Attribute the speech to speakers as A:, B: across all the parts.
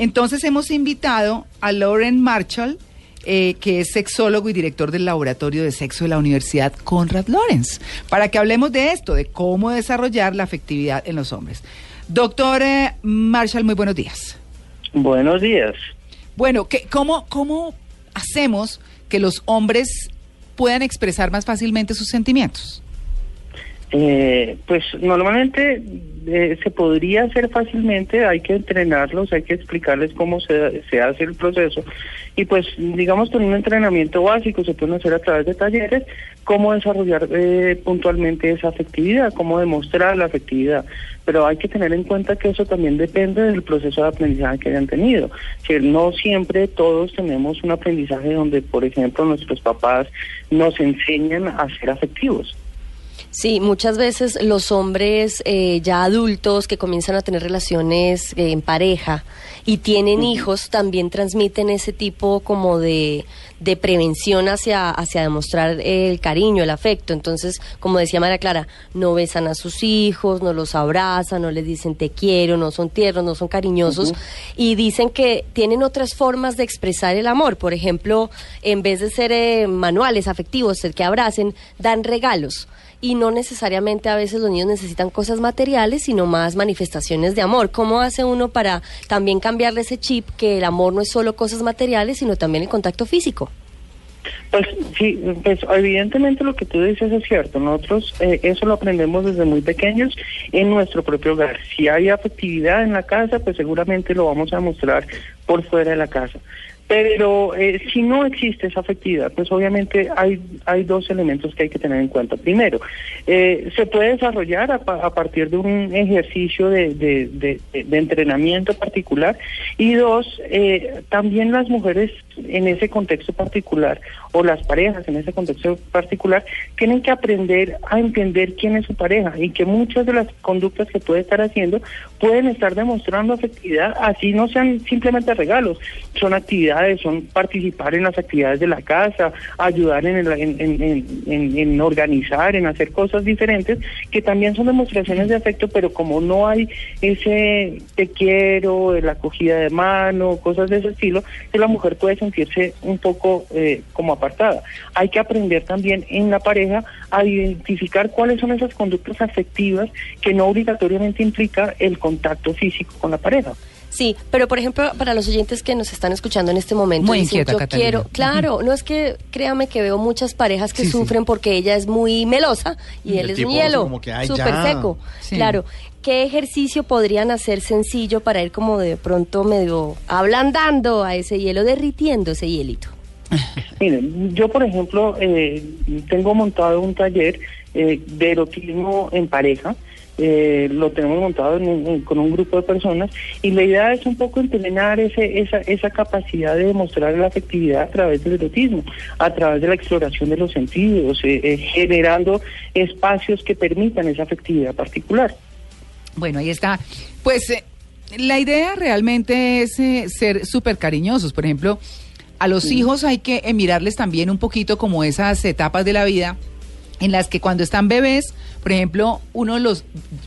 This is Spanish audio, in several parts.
A: Entonces hemos invitado a Lauren Marshall, eh, que es sexólogo y director del Laboratorio de Sexo de la Universidad Conrad Lawrence, para que hablemos de esto, de cómo desarrollar la afectividad en los hombres. Doctor eh, Marshall, muy buenos días.
B: Buenos días.
A: Bueno, ¿qué, cómo, ¿cómo hacemos que los hombres puedan expresar más fácilmente sus sentimientos?
B: Eh, pues normalmente eh, se podría hacer fácilmente, hay que entrenarlos, hay que explicarles cómo se, se hace el proceso. Y pues digamos con un entrenamiento básico se pueden hacer a través de talleres cómo desarrollar eh, puntualmente esa afectividad, cómo demostrar la afectividad, pero hay que tener en cuenta que eso también depende del proceso de aprendizaje que hayan tenido, que no siempre todos tenemos un aprendizaje donde por ejemplo nuestros papás nos enseñan a ser afectivos.
C: Sí, muchas veces los hombres eh, ya adultos que comienzan a tener relaciones eh, en pareja y tienen hijos también transmiten ese tipo como de, de prevención hacia, hacia demostrar el cariño, el afecto. Entonces, como decía María Clara, no besan a sus hijos, no los abrazan, no les dicen te quiero, no son tiernos, no son cariñosos y dicen que tienen otras formas de expresar el amor. Por ejemplo, en vez de ser eh, manuales afectivos, el que abracen, dan regalos y no necesariamente a veces los niños necesitan cosas materiales, sino más manifestaciones de amor. ¿Cómo hace uno para también cambiarle ese chip que el amor no es solo cosas materiales, sino también el contacto físico?
B: Pues sí, pues evidentemente lo que tú dices es cierto. Nosotros eh, eso lo aprendemos desde muy pequeños en nuestro propio hogar. Si hay afectividad en la casa, pues seguramente lo vamos a mostrar por fuera de la casa. Pero eh, si no existe esa afectividad, pues obviamente hay, hay dos elementos que hay que tener en cuenta. Primero, eh, se puede desarrollar a, partir de un ejercicio de, de, de, de entrenamiento particular. Y dos, eh, también las mujeres en ese contexto particular o las parejas en ese contexto particular tienen que aprender a entender quién es su pareja y que muchas de las conductas que puede estar haciendo pueden estar demostrando afectividad, así no sean simplemente regalos, son actividades, son participar en las actividades de la casa, ayudar en, el, en, en, en organizar, en hacer cosas diferentes, que también son demostraciones de afecto, pero como no hay ese te quiero, la acogida de mano, cosas de ese estilo, que la mujer puede sentirse un poco eh, como apartada. Hay que aprender también en la pareja a identificar cuáles son esas conductas afectivas que no obligatoriamente implica el contacto físico con la pareja.
C: Sí, pero por ejemplo, para los oyentes que nos están escuchando en este momento,
A: muy
C: dicen,
A: inquieta,
C: yo
A: Catalina.
C: quiero, claro, no es que créame que veo muchas parejas que sí, sufren sí. porque ella es muy melosa y, y él es un hielo, súper seco. Sí. Claro, ¿qué ejercicio podrían hacer sencillo para ir como de pronto medio ablandando a ese hielo, derritiendo ese hielito?
B: Miren, yo por ejemplo eh, tengo montado un taller eh, de erotismo en pareja. Eh, lo tenemos montado en en, con un grupo de personas y la idea es un poco entrenar ese, esa, esa capacidad de demostrar la afectividad a través del erotismo, a través de la exploración de los sentidos, eh, eh, generando espacios que permitan esa afectividad particular.
A: Bueno, ahí está. Pues eh, la idea realmente es ser súper cariñosos. Por ejemplo, a los sí. hijos hay que mirarles también un poquito como esas etapas de la vida en las que cuando están bebés, por ejemplo, uno los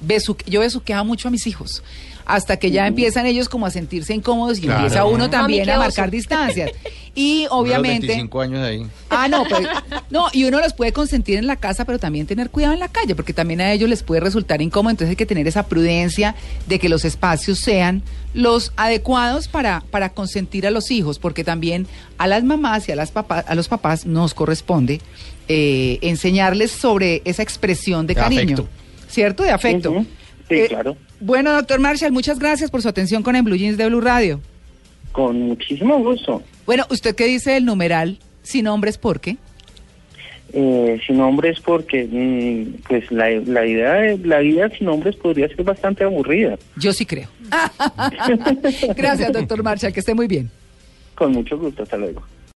A: besu yo besuqueaba mucho a mis hijos hasta que ya empiezan ellos como a sentirse incómodos y claro. empieza uno también a marcar distancias. Y obviamente...
D: 25 años ahí.
A: Ah, no, pues, no, y uno los puede consentir en la casa, pero también tener cuidado en la calle, porque también a ellos les puede resultar incómodo, entonces hay que tener esa prudencia de que los espacios sean los adecuados para, para consentir a los hijos, porque también a las mamás y a, las papás, a los papás nos corresponde eh, enseñarles sobre esa expresión de, de cariño,
D: afecto.
A: ¿cierto? De afecto.
B: Uh -huh. Sí, eh, claro.
A: Bueno, doctor Marshall, muchas gracias por su atención con el Blue Jeans de Blue Radio.
B: Con muchísimo gusto.
A: Bueno, ¿usted qué dice del numeral sin nombres por qué?
B: Eh, sin nombres porque mmm, pues la, la idea de la vida sin nombres podría ser bastante aburrida.
A: Yo sí creo. Gracias, doctor Marshall, que esté muy bien.
B: Con mucho gusto, hasta luego.